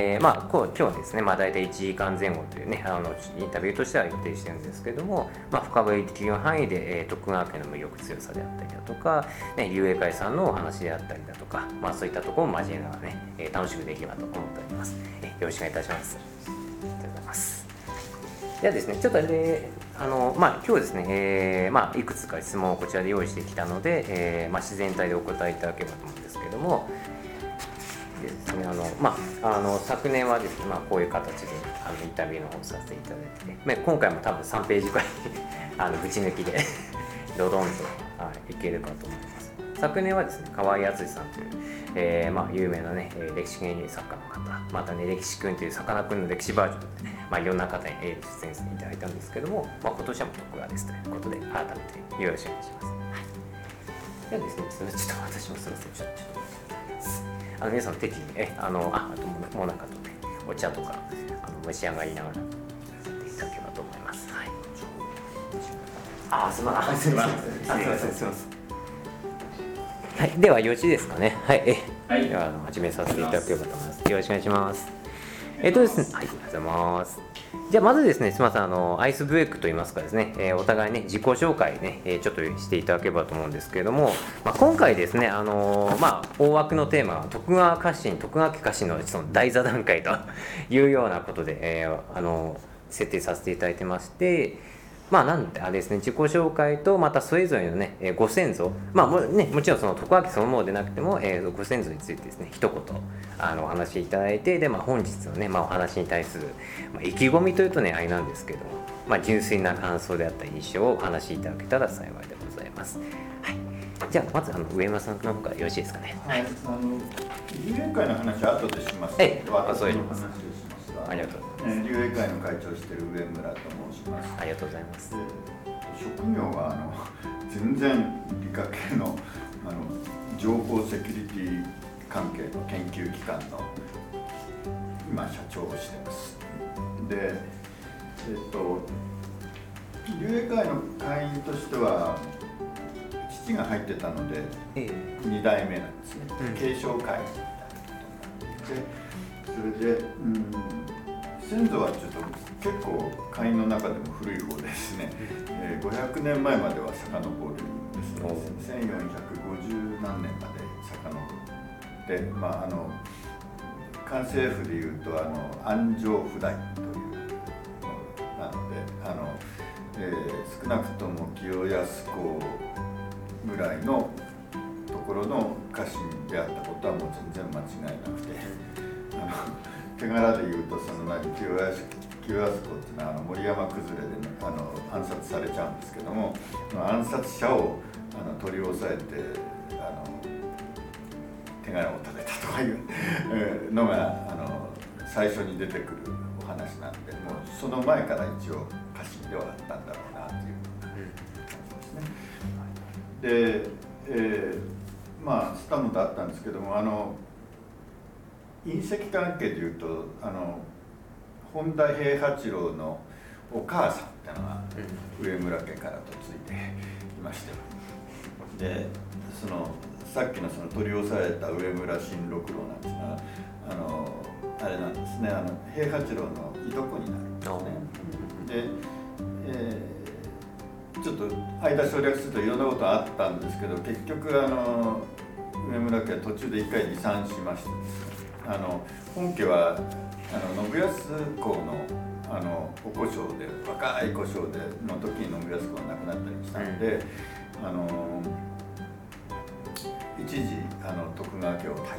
えー、まあ、こう今日はですね、まあ、大体1時間前後というね、あのインタビューとしては予定してるんですけども、まあ、深掘りできる範囲で、えー、徳川家の無力強さであったりだとか、ね、竜英会さんのお話であったりだとか、まあ、そういったところも交えながらね、えー、楽しくできればと思っております。えー、よろしくお願いいたします。ありがとうございます。ではですね、ちょっとあれあのまあ、今日ですね、えーまあ、いくつか質問をこちらで用意してきたので、えーまあ、自然体でお答えいただければと思うんですけれども、あ、の昨年はですね、まあ、こういう形であのインタビューの方させていただいて、まあ、今回も多分3ページくらい あのぶち抜きで ドドンと、はい、いけるかと思います。昨年はですね河合敦さんという、えーまあ、有名なね歴史芸人作家の方またね歴史くんというさかなクンの歴史バージョンで、まあ、いろんな方に出演していただいたんですけども、まあ、今年はも徳川ですということで改めてよろしくお願いします、はい、ではですねちょっと私もすみません。ちょっと。あの皆さん適宜えあのああともなかとねお茶とかあの召し上がりながらやっていただければと思います。はい。あすみません。すみません。すみません。すみません。はい、ではよろしいですかね。はい、え、はい、では始めさせていただければと思います。よろしくお願いします。えっとですね、はい、ありがとうございます。じゃあまずですね、すみません、あのアイスブレイクといいますかですね、えー、お互いね、自己紹介ね、えー、ちょっとしていただければと思うんですけれども、まあ、今回ですね、あのー、まあ、大枠のテーマは徳川家臣、徳川家家臣のその大座談会というようなことで、えー、あの設定させていただいてまして、まあなんてあれですね自己紹介とまたそれぞれのね、えー、ご先祖まあも,、ね、もちろんその徳川家そのものでなくても、えー、ご先祖についてですね一言あのお話しいただいてで、まあ、本日のね、まあ、お話に対する、まあ、意気込みというとねあれなんですけども、まあ、純粋な感想であった印象をお話しいただけたら幸いでございます。はいじゃあまずあの上山さんの方からよろしいですかね。はい。あの理念会の話は後でします。ええ、私の話をしますが。ありがとうございます。竜英会の会長している上村と申します。ありがとうございます。職業はあの 全然理科系のあの情報セキュリティ関係の研究機関の今社長をしてます。で、えっと竜英会の会員としては父が入ってたので、2代目なんですね、うん、継承会員みたいなことになってそれで、うん、先祖はちょっと結構会員の中でも古い方ですね、えー、500年前までは遡るんですね。1450何年まで遡ってまああの関西府でいうとあの安城府代というのなのであの、えー、少なくとも清安公ぐらいのところの家臣であったことはもう全然間違いなくてあの手柄で言うとその何清安清安公っていうのはあの森山崩れで、ね、あの暗殺されちゃうんですけども暗殺者をあの取り押さえてあの手柄を立てたとかいうのがあの最初に出てくるお話なんでもうその前から一応家臣ではあったんだろうなという感じですね。で、えー、まあスタムとあったんですけどもあの隕石関係でいうとあの本田平八郎のお母さんってのが上村家からとついていましてでそのさっきのその取り押さえた上村新六郎なんですがあのあれなんですねあの平八郎のいとこになるんですね。で、えー、ちょっと間省略するといろんなことあったんですけど結局あの上村家は途中で一回離散しましてあの本家はあの信康公のあのお故障で若い故障での時に信康公が亡くなったりしたので、うん、あの一時あの徳川家を退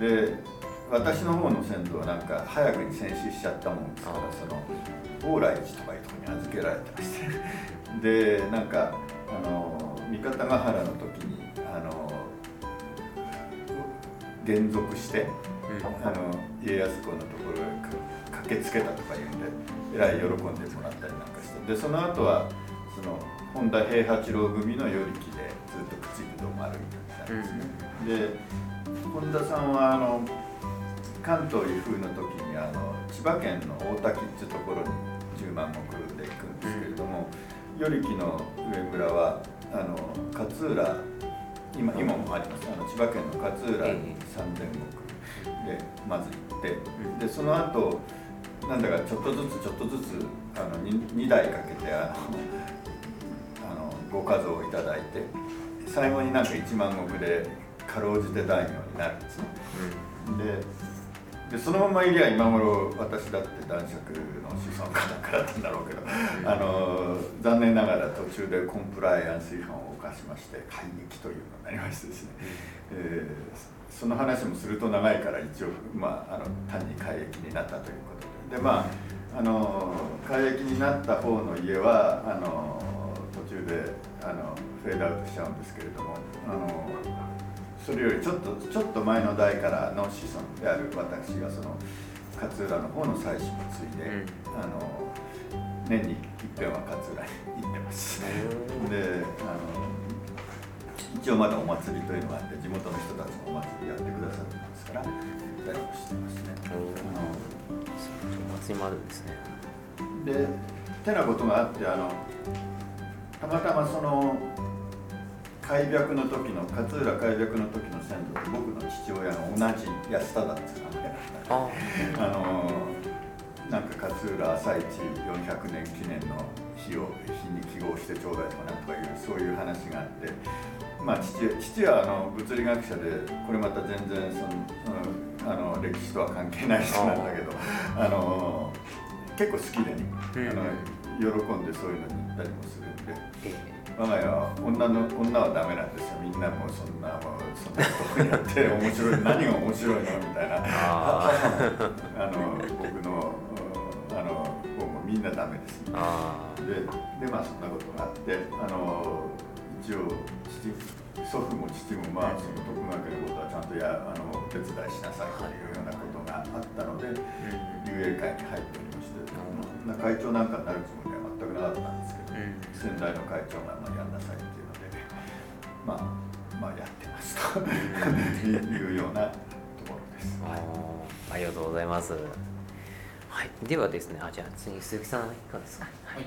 店。で私の方の先祖はなんか早くに戦死しちゃったもんですからその往来寺とかいうところに預けられてまして。でなんかあの三方ヶ原の時にあの連続して、うん、あの家康公のところへ駆けつけたとかいうんでえらい喜んでもらったりなんかしてでその後はその本田平八郎組の与力でずっと口移動も歩いてみたいですね。うん、で本田さんはあの関東威風の時にあの千葉県の大滝っていうところに10万石で行くんですけれども、与力の上村はあの勝浦今今もあります。あの千葉県の勝浦に3 0でまず行って。でその後なんだかちょっとずつちょっとずつあの 2, 2台かけてあのあのご家族をいただいて。最後になんか1万石でかろうじて大名になるんですね。ででそのままいりゃ今頃私だって男爵の子孫かなんかだったんだろうけど、あの残念ながら途中でコンプライアンス違反を犯しまして改撃というのになりましてですね、えー、その話もすると長いから一応、まあ、あの単に改役になったということで。でまああの改役になった方の家はあの途中であのフェードアウトしちゃうんですけれどもあのそれよりちょっとちょっと前の代からの子孫である私がその勝浦の方の妻子も継いで、うん、あの年に一遍は勝浦に行ってます。であの一応まだお祭りというのがあって地元の人たちもお祭りやってくださるんですから行ったりもしてますね。あのお祭りもあるんですね。でてなことがあってあのたまたまその開闢の時の勝浦開闢の時の先祖と僕の父親が同じ安忠っていう名前だったあのなんか勝浦朝市400年記念の日を日に記号してちょうだいとかなんとかいうそういう話があってまあ父父はあの物理学者でこれまた全然その、うん、あの歴史とは関係ない人なんだけどあの結構好きでね、あの喜んでそういうのに行ったりもするんで。我が家は女の女はダメなんですよ。みんなもうそんなもうそんなことやって面白い何が面白いのみたいな。あの僕のあの方もみんなダメです。ででまあそんなことがあってあの一応父祖父も父もまあその徳川家のことはちゃんとやあのお手伝いしなさいとい。うようなことがあったので、遊泳会に入っておりまして、うん、会長なんかになるつもりは全くなかったんですけど先代の会長がまあやんなさいっていうので、まあ、まあやってますと いうようなところです。ありがとうございます。はい、ではですね、あじゃあ次鈴木さんいかがですか？はい。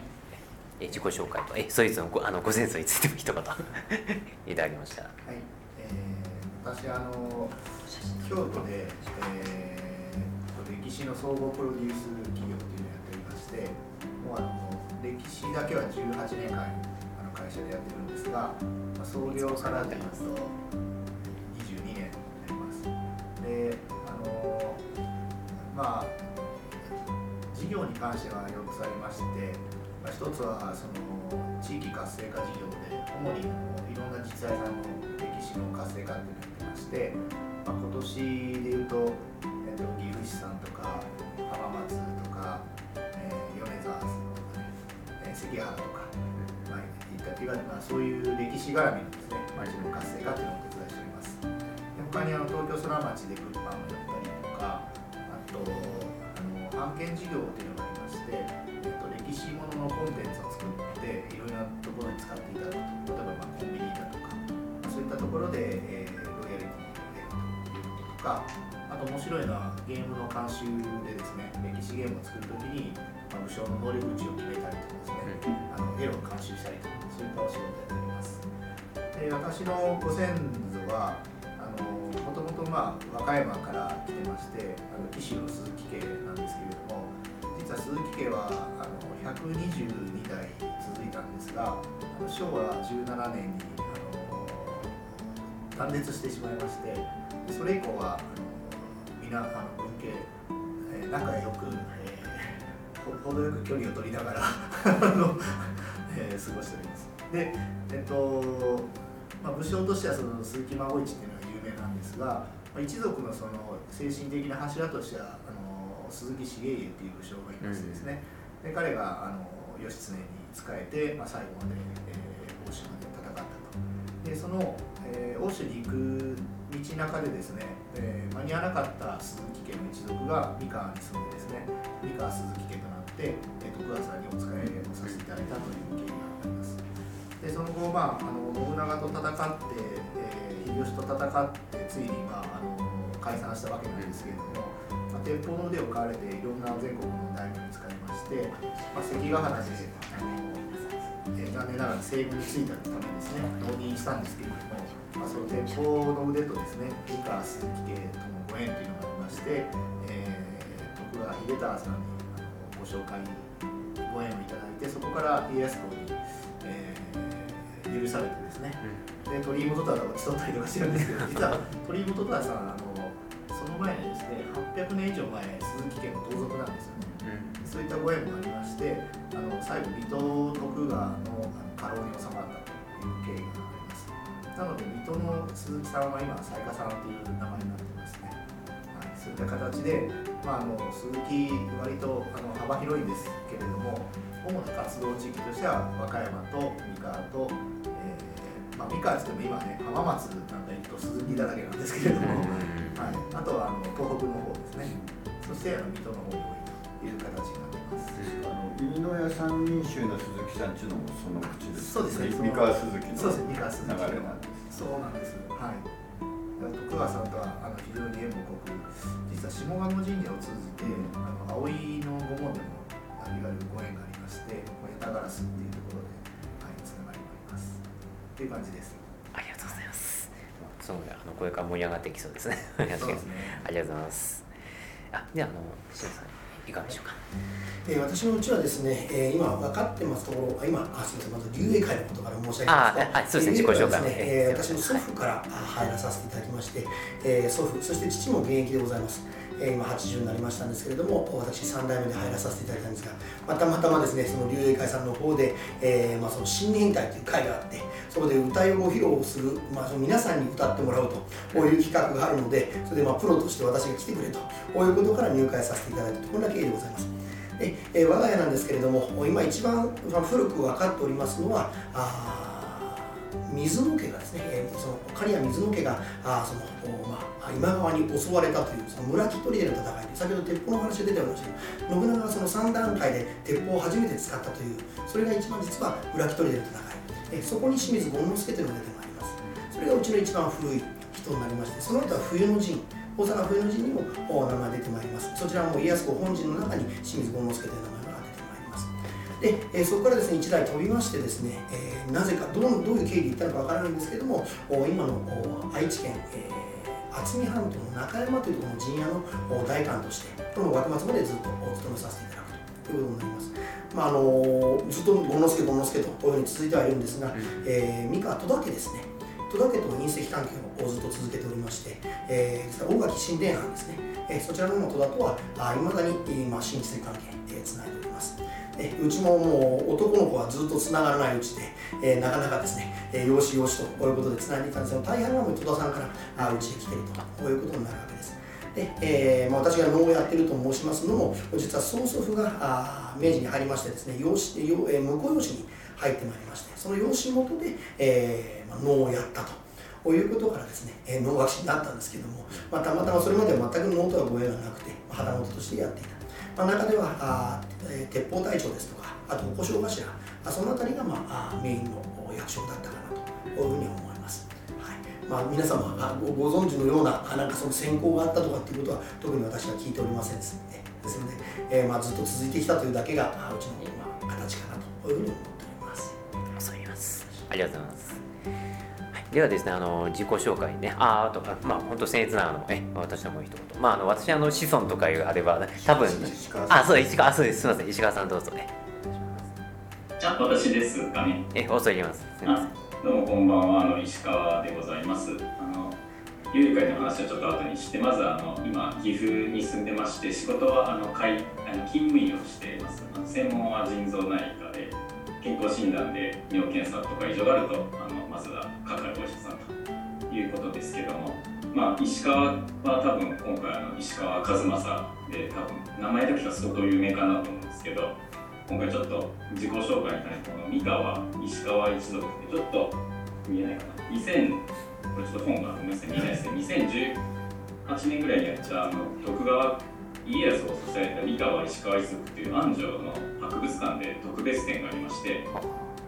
え自己紹介とえそいつのごあのご先祖についても一言 いただきました。はい。えー、私あの京都で、えー、歴史の総合プロデュース企業っていうのをやっておりまして、もうあの歴史だけは18年間あの会社でやってるんですが、まあ、創業からでいうと22年になります。であのまあ事業に関しては4つありまして、まあ、1つはその地域活性化事業で主にいろんな実在さんの歴史の活性化っていうのをやってまして、まあ、今年でいうと、えっと、岐阜市さんとか関原とか、まあ、いった手が、まあ、そういう歴史絡みのですね町の活性化というのをお手伝いしております。で他にあの東京空町で物販をやったりとかあとあの案件事業というのがありまして、えっと、歴史もののコンテンツを作っていろいろなところに使っていただくと例えばまあコンビニだとか、ま、そういったところで、えー、ロイヤリティを得るということとかあと面白いのはゲームの監修でですね歴史ゲームを作るときにまあ、武将の能力値を決めたりとかですね、あの絵を監修したりとかそういったお仕事をやっております。で私のご先祖はもともとまあ和歌山から来てましてあの騎手の鈴木家なんですけれども実は鈴木家はあの122代続いたんですがあの昭和17年にあの断裂してしまいましてそれ以降はあの皆あの文系、えー、仲良く、え程よく距離を取りながら えー、過ごしております。で、えっとまあ、武将としてはその鈴木孫一っていうのは有名なんですが、まあ、一族のその精神的な柱としてはあの鈴木重家っていう武将がいましてですね、うん、で彼があの義経に仕えて、まあ、最後まで、えー、欧州まで戦ったと。でその、えー、欧州に行く道中でですね、えー、間に合わなかった鈴木家の一族が三河に住んでですね三河鈴木家とって徳川さんにお仕えをさせていただいたという経緯があります。でその後、まあ、あの信長と戦って、えー、秀吉と戦ってついに、まあ、あの解散したわけなんですけれども、まあ、鉄砲の腕を買われていろんな全国の大名に使いまして、まあ、関ヶ原であの、えー、残念ながら西軍についたためですね納品したんですけれどもまあ、その鉄砲の腕とですね美川鈴木家とのご縁というのがありまして、えー、徳川秀忠さんに紹介ご縁をいただいてそこから家康公に、えー、許されてですね、で鳥居元忠を競ったりとかしてるんですけど 実は鳥居元忠さんあのその前にですね800年以上前鈴木家の盗賊なんですよ。ね、うん、そういったご縁もありましてあの最後水戸徳川の家老に収まったという経緯があります。なので水戸の鈴木さんは今雑賀さんという名前になってますね、はい、そういった形で、まあ、あの鈴木割とあの幅広いんですけれども主な活動地域としては和歌山と三河とまあ、三河って言っても今ね浜松なんか行くと鈴木だらけなんですけれども、はい、あとはあの東北の方ですね。そしてあの水戸の方に多いという形になってます。あの飯野屋三人衆の鈴木さんちのもその口ですそうですね。三河鈴木の流れなんですそうなんです。はい徳川さんとはあの非常に縁も濃く実は下鴨神社を通じてあの葵の御門でもいわゆるご縁がありまして八田ガラスっていうところでっていう感じです。ありがとうございます。そうあのこれから盛り上がっていきそうですね。そうですね。ありがとうございます。あ、であのしさんいかがでしょうか？えー、私のうちはですね、えー、今分かってますところ、今あすみませんまず竜英会のことから申し上げますと、あ、そうですね自己紹介ね、えー、私の祖父から入らさせていただきまして、えー、祖父そして父も現役でございます。え今80になりましたんですけれども私3代目で入らさせていただいたんですが、またまたまですねその竜英会さんの方で、えー、まあ、その新年会という会があってそこで歌いを披露する、まあ、その皆さんに歌ってもらうとこういう企画があるのでそれでまあプロとして私が来てくれとこういうことから入会させていただいたとこんな経緯でございます。でえ、我が家なんですけれども今一番古く分かっておりますのはあ水の家がですね、えー、その刈谷水の家があその、まあ、今川に襲われたというその村木砦の戦いで先ほど鉄砲の話が出ておりましたけど信長がその3段階で鉄砲を初めて使ったというそれが一番実は村木砦の戦い、えー、そこに清水権之助というのが出てまいります。それがうちの一番古い人になりましてその後は冬の陣大阪冬の陣にも名前出てまいります。そちらも家康公本陣の中に清水権之助という名前で、えー、そこからですね1台飛びましてですね、えー、なぜかどうどういう経緯で行ったのかわからないんですけども今の愛知県、えー、渥美半島の中山というところの陣屋の大官としてこの幕末までずっとお勤めさせていただくということになります。まああのずっと権之助権之助とこういうふうに続いてはいるんですが、うん、えー、三河戸田家ですね戸田家と隕石関係をずっと続けておりまして、えー、大垣神殿藩ですね、えー、そちらの戸田とはいまだに、まあ、親戚関係、えー、つないでおります。えうちももう男の子はずっとつながらないうちで、え、なかなかですね、えー、よしよしとこういうことでつないでいたんですが大半がもう戸田さんからあうちへ来てるとこういうことになるわけです。でえーまあ、私が能をやっていると申しますのも実は曽祖父があ明治に入りましてですね養子、えー、婿養子に入ってまいりましてその養子元で、えーまあ、能をやったと。こういうことからですね、えー、能楽師になったんですけども、まあ、たまたまそれまでは全く能とはご縁がなくて旗本としてやっていたまあ、中ではあ、え、鉄砲隊長ですとかあと小正頭その辺りが、まあ、メインの役職だったかなというふうに思います。はいまあ、皆様がご存知のようななんかその選考があったとかっていうことは特に私は聞いておりませんですのでですので、えーまあ、ずっと続いてきたというだけがうちの、ま、形かなというふうに思っております。ありがとうございます。ではですね、あの自己紹介ね、ああと、まあ、本当僭越ながらえ私はもう一言、まあ、あの私あの子孫とかいうあれば、多分あそう石川そうです、すみません、石川さんどうぞね。じゃあ、私ですかね。え、放送入れます。すみません。どうもこんばんは、あの石川でございます。あの有利会の話はちょっと後にして、まずあの今、岐阜に住んでまして、仕事はあの会あの勤務医をしています。専門は腎臓内科で、健康診断で尿検査とか異常があると、あのいうことですけども、まあ、石川は多分今回の石川和正で多分名前だけが相当有名かなと思うんですけど今回ちょっと自己紹介に関してこの三河石川一族ってちょっと見えないかな。2000これちょっと本がごめんなさい見えないですね2018年ぐらいにやったあの徳川家康を支えた三河石川一族っていう安城の博物館で特別展がありまして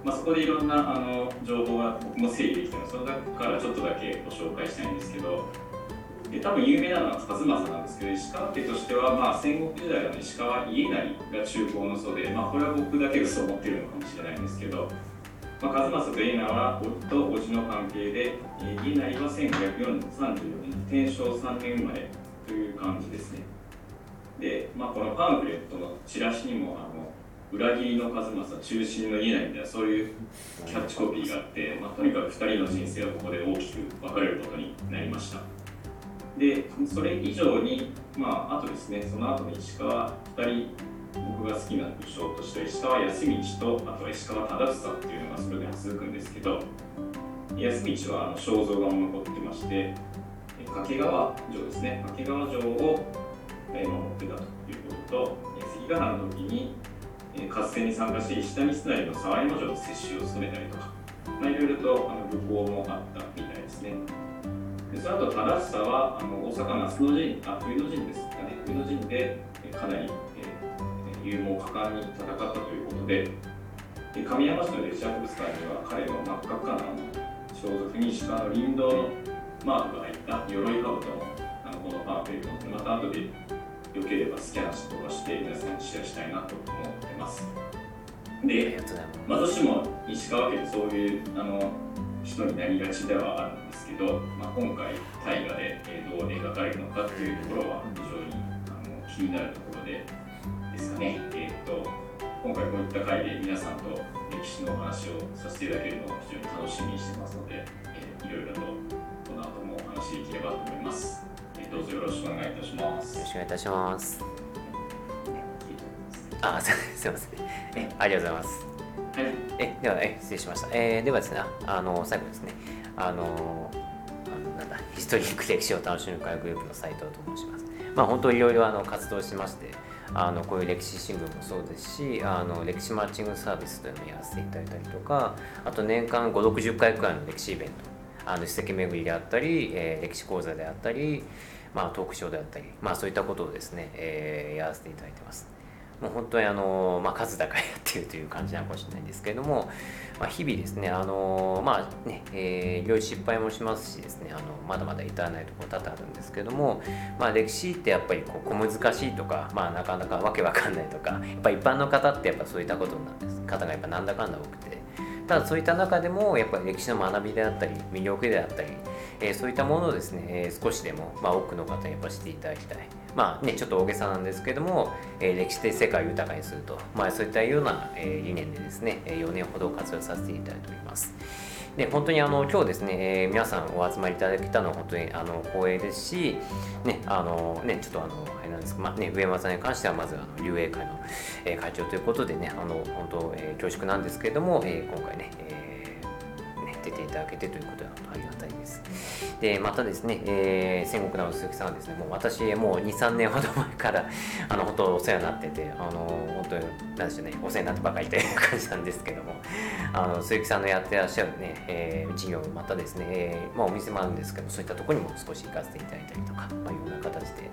まあ、そこでいろんなあの情報が僕も整理できたのでその中からちょっとだけご紹介したいんですけどで多分有名なのは和正なんですけど石川家としては、まあ、戦国時代の石川家成が中高の祖で、まあ、これは僕だけがそう思ってるのかもしれないんですけどまあ、和正と家名は夫と叔父の関係で、家内は1534年天正3年生まれという感じですね。で、まあ、このパンフレットのチラシにもあの裏切りの数正中心の家内みたいなそういうキャッチコピーがあって、まあ、とにかく2人の人生はここで大きく分かれることになりました。でそれ以上にまああとですねその後に石川2人僕が好きな武将として石川康道とあと石川忠房っていうのがそれで続くんですけど康道はあの肖像画も残ってまして掛川城ですね。掛川城を守ってたということと関ヶ原の時に合戦に参加して石谷砂の沢山城の接種を務めたりとか、まあ、いろいろとあの武功もあったみたいですね。でその後忠房はあの大阪那須の陣あ冬の陣ですかね。冬の陣でかなり、えー、勇猛果敢に戦ったということでで神山市の歴史博物館には彼の真っ赤っかな装束に鹿の林道のマークが入った鎧兜のあのこのパンフレットまた後でよければスキャンとかして皆さんにシェアしたいなと思ってます。で、まあ、どうしても石川県そういうあの人になりがちではあるんですけど、まあ、今回大河でどう描かれるのかっていうところは非常にあの気になるところでですかね。えー、っと今回こういった回で皆さんと歴史のお話をさせていただけるのを非常に楽しみにしてますので、えー、いろいろとこの後もお話しできればと思います。どうぞよろしくお願いいたします。よろしくお願いいたします。あ、すみません。え、ありがとうございます。はい、え、では、え、失礼しました。えー、ではですね、あの、最後ですね。あの、あのなんだ、ヒストリック歴史を楽しむ会グループの斉藤と申します。まあ、本当いろいろあの活動しまして。あのこういう歴史新聞もそうですしあの歴史マッチングサービスというのをやらせていただいたりとかあと年間560回くらいの歴史イベントあの史跡巡りであったり、えー、歴史講座であったりまあ、トークショーであったり、まあ、そういったことをですね、えー、やらせていただいてます。もう本当にあの、まあ、数高いやってるという感じなのかもしれないんですけれども、まあ、日々ですね、あのまあね、えー、いろいろ失敗もしますしですね、あのまだまだ至らないところ多々あるんですけれども、まあ、歴史ってやっぱりこう小難しいとか、まあ、なかなかわけわかんないとか、やっぱ一般の方ってやっぱそういったことなんです。方がやっぱなんだかんだ多くて、ただそういった中でもやっぱり歴史の学びであったり魅力であったり、え、そういったものをですね、え、少しでも、まあ、多くの方にやっぱ知っていただきたい。まあねちょっと大げさなんですけども、え、歴史的世界を豊かにすると、まあ、そういったような、え、理念でですね4年ほど活用させていただいております。で本当にあの今日ですね、えー、皆さんお集まりいただけたのは本当にあの光栄ですし、ね、あのね、ちょっとあの、あれなんですまあね、上山さんに関してはまずあの竜英会の、えー、会長ということでね、あの本当、えー、恐縮なんですけれども、えー、今回ね、けてということでありがたいです。で、またですね、えー、戦国の鈴木さんはですね、もう私、もう2、3年ほど前から、あの、本当お世話になってて、あの、本当に、なんでしょうね、お世話になってばかりという 感じなんですけども、あの、鈴木さんのやってらっしゃるね、えー、事業、またですね、えー、まあ、お店もあるんですけど、そういったところにも少し行かせていただいたりとか、まあ、いろんな形で、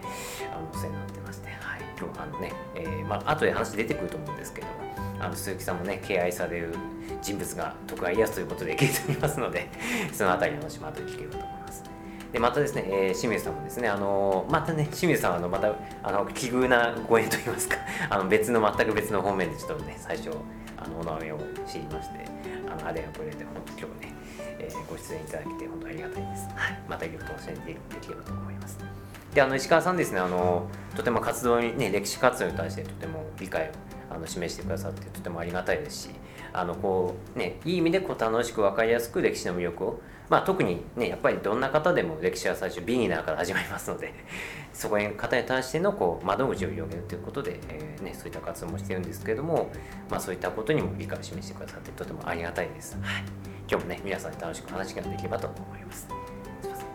あの、お世話になってまして、はい、今日、あのね、えー、まあ、後で話出てくると思うんですけども、あの鈴木さんもね敬愛される人物が徳川家康ということで聞いておりますので そのあたりの話も後で聞ければと思います。でまたですね、えー、清水さんもですねあのまたね清水さんはあのまたあの奇遇なご縁といいますか あの別の全く別の方面でちょっとね最初あのお名前を知りましてあのあれがこれで本当今日ね、えー、ご出演いただけて本当ありがたいです、はい、またいろいろと教えていければと思います。であの石川さんですねあのとても活動にね歴史活動に対してとても理解をあの示してくださってとてもありがたいですしあのこう、ね、いい意味でこう楽しく分かりやすく歴史の魅力を、まあ、特に、ね、やっぱりどんな方でも歴史は最初ビギナーから始まりますので そこへ方に対してのこう窓口を広げるということで、えーね、そういった活動もしてるんですけれども、まあ、そういったことにも理解を示してくださってとてもありがたいです。はい、今日もね皆さんに楽しく話ができればと思います。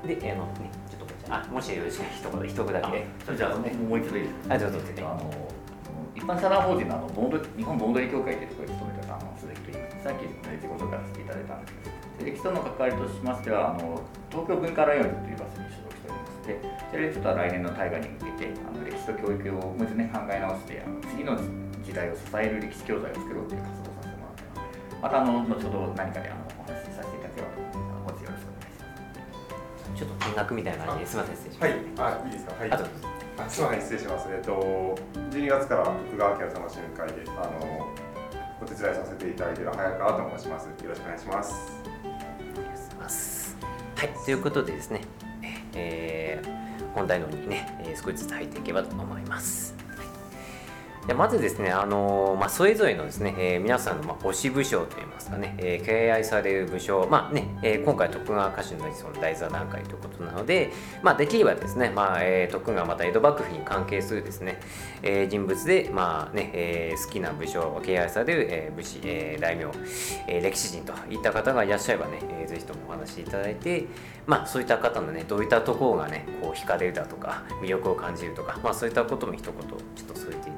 で、あのね、ちょっとあもしよろしく一言一言だけ。じゃあ、もう一度いいですか？あ、どうぞ、ね。あの一般社団法人のあの盆日本盆踊り協会というところに勤めてたあの鈴木と言いますさっき、ね、自己紹介させていただいたんですけど歴史との関わりとしましてはあの東京文化ライオンズという場所に所属しておりましてそれでちょっと来年の大河に向けてあの歴史と教育をもう一度ね考え直してあの次の時代を支える歴史教材を作ろうという活動をさせてもらってまたあの後ほど何かであのお話しさせていただければと思いますよろしくお願いしますちょっと見学みたいな感じですみません失礼します。はい。あいいですか。はいすみません失礼しますえっと12月から徳川家の楽しみ会であのお手伝いさせていただいている早川と申します。よろしくお願いします。ありがとうございます。はい、ということでですね、えー、本題のにね、え少しずつ入っていけばと思います。でまずですね、あのまあ、それぞれのですね、えー、皆さんの、まあ、推し武将といいますかね、えー、敬愛される武将、まあねえー、今回徳川家臣のその大座談会ということなので、まあ、できればですね、まあえー、徳川また江戸幕府に関係するですね、えー、人物で、まあねえー、好きな武将、敬愛される、えー、武士、えー、大名、えー、歴史人といった方がいらっしゃればね、えー、ぜひともお話しいただいて、まあ、そういった方のね、どういったところがね、こう惹かれるだとか、魅力を感じるとか、まあ、そういったことも一言、ちょっと添えてい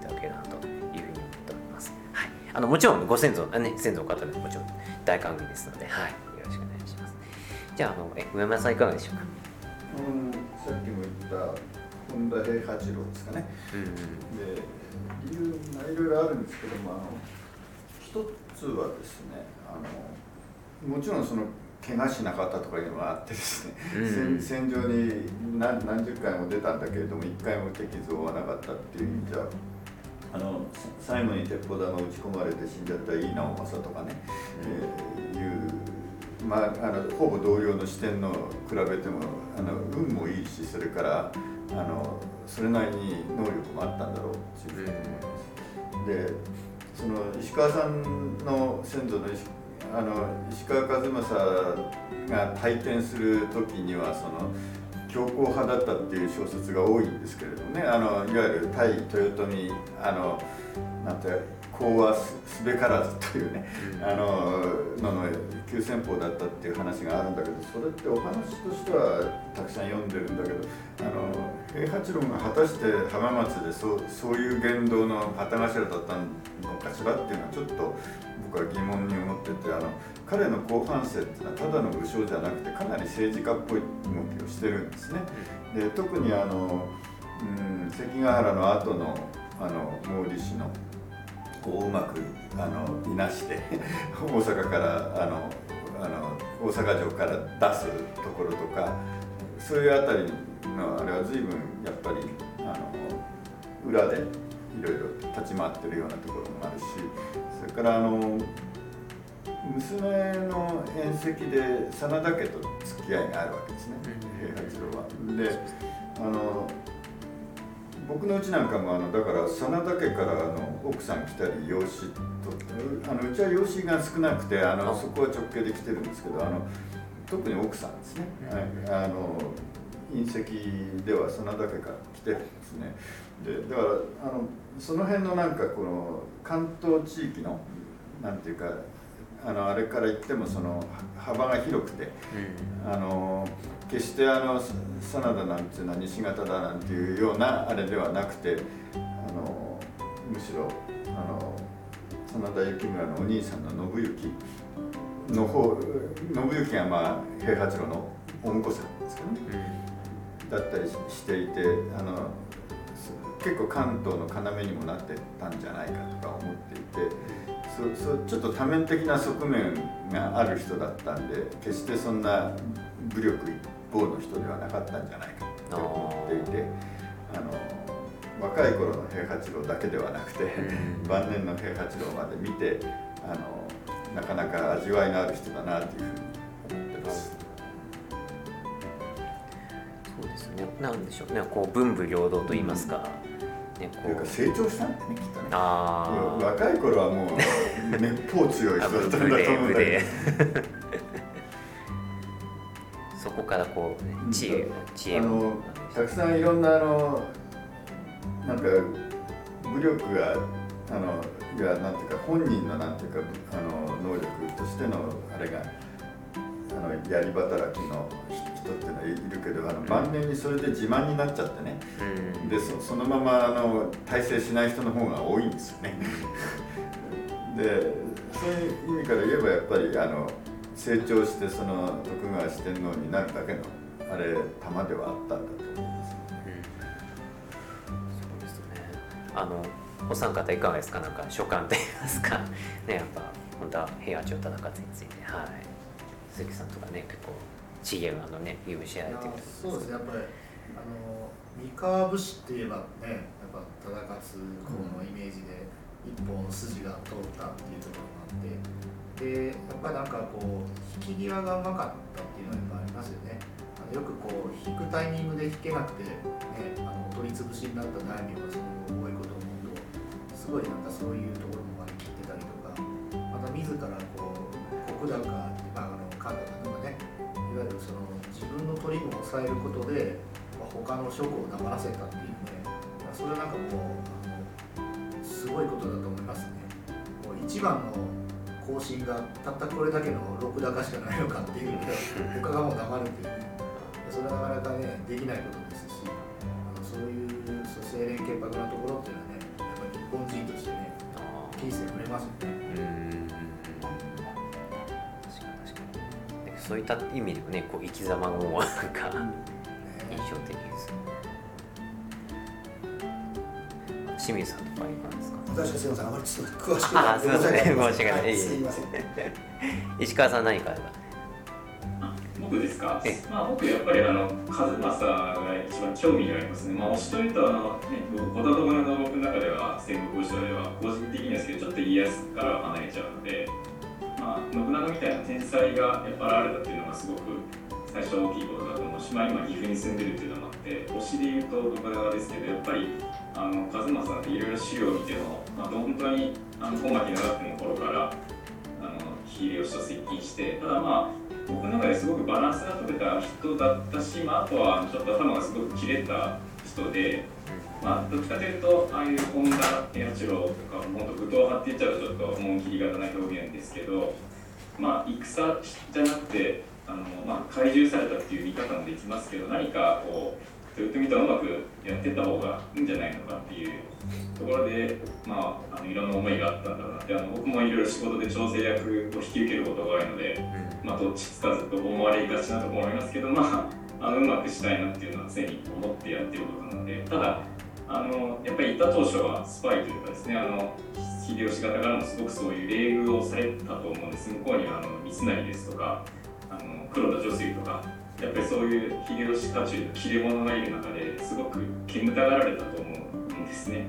あのもちろん、ご先祖、ね、先祖の方でももちろん大歓迎ですので、はい、よろしくお願いします。じゃあ、あのえ上村さん、いかがでしょうか？うん、さっきも言った本田平八郎ですかね。うん、で理由、まあ、いろいろあるんですけども、あの一つはですねあの、もちろんその怪我しなかったとかいうのがあってですね、うん、戦場に何何十回も出たんだけれども一回も敵像はなかったっていう意味じゃあの最後に鉄砲玉打ち込まれて死んじゃった井伊直政とかね、うん、えー、いうまあ、あのほぼ同僚の視点の比べてもあの運もいいしそれからあのそれなりに能力もあったんだろうっていうふうに思います。でその石川さんの先祖の石あの石川数正が退店する時にはその強硬派だったっていう小説が多いんですけれどもね。あのいわゆる対豊臣あのなんて講和すべからずというね、あののの急先鋒だったっていう話があるんだけどそれってお話としてはたくさん読んでるんだけどあの平八郎が果たして浜松でそうそういう言動の旗頭だったのかしらっていうのはちょっと僕は疑問に思っててあの彼の後半生っていうのはただの武将じゃなくてかなり政治家っぽい動きをしてるんですね。で特にあの、うん、関ヶ原の後のあの毛利氏のこううまくあのいなして大阪からあのあの大阪城から出すところとかそういうあたりのあれは随分やっぱりあの裏でいろいろ立ち回ってるようなところもあるしそれからあの娘の宴席で真田家と付き合いがあるわけですね平八郎は。であの僕のうちなんかもあのだから真田家からあの奥さん来たり養子とあのうちは養子が少なくてあのそこは直系で来てるんですけどあの特に奥さんですね、はい、あの隕石では真田家から来てるんですね。でだからあのその辺のなんかこの関東地域のなんていうかあのあれから言ってもその幅が広くて、うん、あの決してあの真田なんていうのは西方だなんていうようなあれではなくてあのむしろあの真田幸村のお兄さんの信行の方信行がまあ平八郎のお婿さんですけどね、うん、だったりしていてあの結構関東の要にもなってたんじゃないかとか思っていて。そそちょっと多面的な側面がある人だったんで決してそんな武力一方の人ではなかったんじゃないかと思っていてあの若い頃の平八郎だけではなくて、晩年の平八郎まで見てあのなかなか味わいのある人だなというふうに思ってます。そうですね。なんでしょうね。こう文武両道と言いますか。うん。ね、こう。成長したんだねきっとね。あ若い頃はもう めっぽう強い人だったんだと思うんだけど。そこからこう、知恵知恵あのたくさんいろんなあのなんか武力があのいやなんていうか本人のなんていうかあの能力としてのあれがあのやり働きの人っていうのはいるけどあの晩年にそれで自慢になっちゃってね、うん、でそそのままあの大成しない人の方が多いんですよね。でそういう意味から言えばやっぱりあの成長してその徳川四天王になるだけのあれ玉ではあったんだと思います、うん、そうですね。あのお三方いかがですか？なんか所感といいますか。ねやっぱ本当は平八を戦ってについて。はい鈴木さんとかね結構資源あのね有し合えてる。そうですね。やっぱりあの三河武士って言えばねやっぱ忠勝公のイメージで一本筋が通ったっていうところもあってでやっぱりなんかこう引き際がうまかったっていうのはやっぱありますよね。あのよくこう引くタイミングで引けなくて、ね、あの取り潰しになった大名がその多いことを思うとすごいなんかそういうところも割り切ってたりとかまた自らこう石高って、まあ、あの神田とかねいわゆるその自分の取り分を抑えることで、まあ、他の諸侯を黙らせたっていうね、まあ、それはなんかもうあのすごいことだと思いますね。もう一番の更新がたったこれだけの6高しかないのかっていう 他がもう黙るっていう、ね、それはなかなかねできないことですしあのそういうそう清廉潔白なとそういった意味でもねこう生き様もなんか印象的です。清水さんとかいかがですか？私はすみませんあまり詳しくあすみません。申し訳ない、すみません。石川さん何かあれば？僕ですか、まあ、僕やっぱりあの和正が一番興味がありますね、まあ、推しというとあの、ね、織田信長の僕の中では戦国武将では個人的にはですけどちょっと家康から離れちゃうのでまあ、信長みたいな天才がやっぱ現れたっていうのがすごく最初大きいことだと思うし、まあ、今岐阜に住んでるっていうのもあって推しで言うと信長ですけどやっぱりあの和正っていろいろ資料を見ても、まあ、本当にあの小牧長久の頃からあの秀吉と接近してただまあ僕の中ですごくバランスが取れた人だったし、まあ、あとはちょっと頭がすごく切れた人で。まあ、どっちかというと、ああいう本田八郎とか、本当、武闘派って言っちゃうと、ちょっと紋切り型な表現ですけど、まあ、戦じゃなくて、あのまあ、怪獣されたっていう見方もできますけど、何かこう、豊臣とうまくやってた方がいいんじゃないのかっていうところで、まあ、あのいろんな思いがあったんだろうなって、あの僕もいろいろ仕事で調整役を引き受けることが多いので、まあ、どっちつかずと思われがちなところもありますけど、まあ、あのうまくしたいなっていうのは常に思ってやってることなので、ただ、あのやっぱりいた当初はスパイというかですねあの秀吉方からもすごくそういう冷遇をされたと思うんです。向こうにはあの三成ですとかあの黒田女水とかやっぱりそういう秀吉家中の切れ者がいる中ですごく煙たがられたと思うんですね、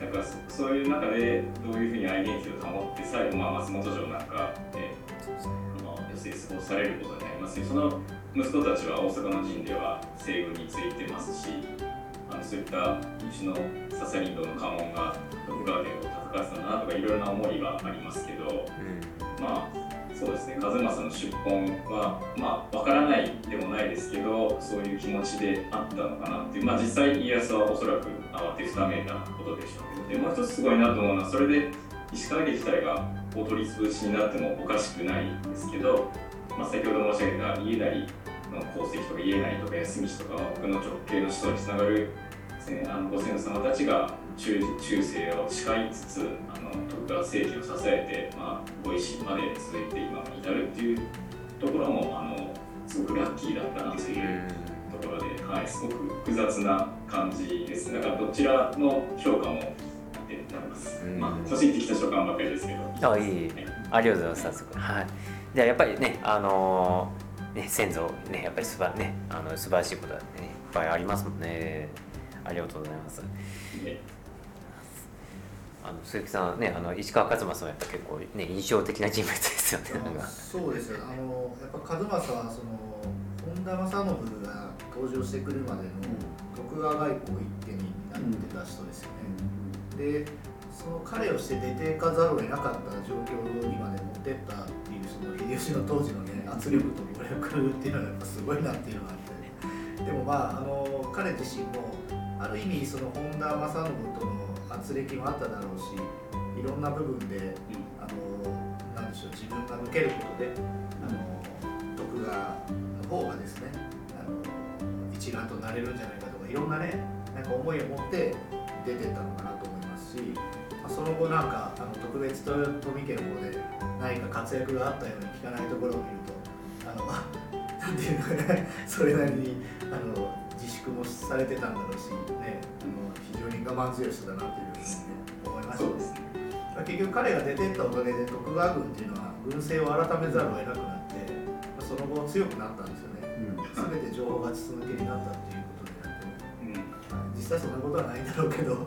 だからそういう中でどういうふうにアイデンティティを保って最後まあ松本城なんかで要するに過ごされることになりますしその息子たちは大阪の陣では西軍についてますしあのそういった西の笹林道の家紋が徳川家を戦ってたなとかいろいろな思いがありますけど、うん、まあそうですね。和正の出奔はまあ分からないでもないですけどそういう気持ちであったのかなっていうまあ実際家康はおそらく慌てふためいたことでしょうけどでもう一つすごいなと思うのはそれで石川家自体がお取り潰しになってもおかしくないんですけど、まあ、先ほど申し上げた家なりの功績とか家なりとか安道とか僕の直系の人につながるあのご先祖様たちが中中世を誓いつつあの徳川政治を支えて、まあ、ご維新まで続いて今に至るっていうところもあのすごくラッキーだったなというところで、はい、すごく複雑な感じです。だからどちらの評価もってます、まあ、個人的な所感ばかりですけど。あいい、ありがとうございます早速。はい。じゃあやっぱりねあのー、ね先祖ねやっぱりすばねあの素晴らしいことだってねいっぱいありますもんねありがとうございます。あの鈴木さんね、あの石川勝正はやっぱ結構ね印象的な人物ですよね。そうですよ。あのやっぱ勝正はその本田正信が登場してくるまでの徳川外交一手になってた人ですよね。で、その彼をして出ていかざるを得なかった状況にまで持ってったっていうその秀吉の当時のね圧力と武力っていうのはやっぱすごいなっていうのがあって、ね、でもまああの彼自身もある意味その本田正信との圧力もあっただろうしいろんな部分で、あのなんでしょう自分が抜けることであの徳川の方がですねあの一丸となれるんじゃないかとかいろんなねなんか思いを持って出てったのかなと思いますし、まあ、その後なんかあの特別豊臣家の方で何か活躍があったように聞かないところを見るとあの なんていうのかねそれなりにあの粛もされてたんだろうし、ね、あの非常に我慢強い人だなというふうに、ね、思いましたね。結局彼が出てったおかげで徳川軍っていうのは軍政を改めざるを得なくなってその後強くなったんですよね、うん、全て情報が筒抜けになったっていうことであって、うん、実際そんなことはないんだろうけど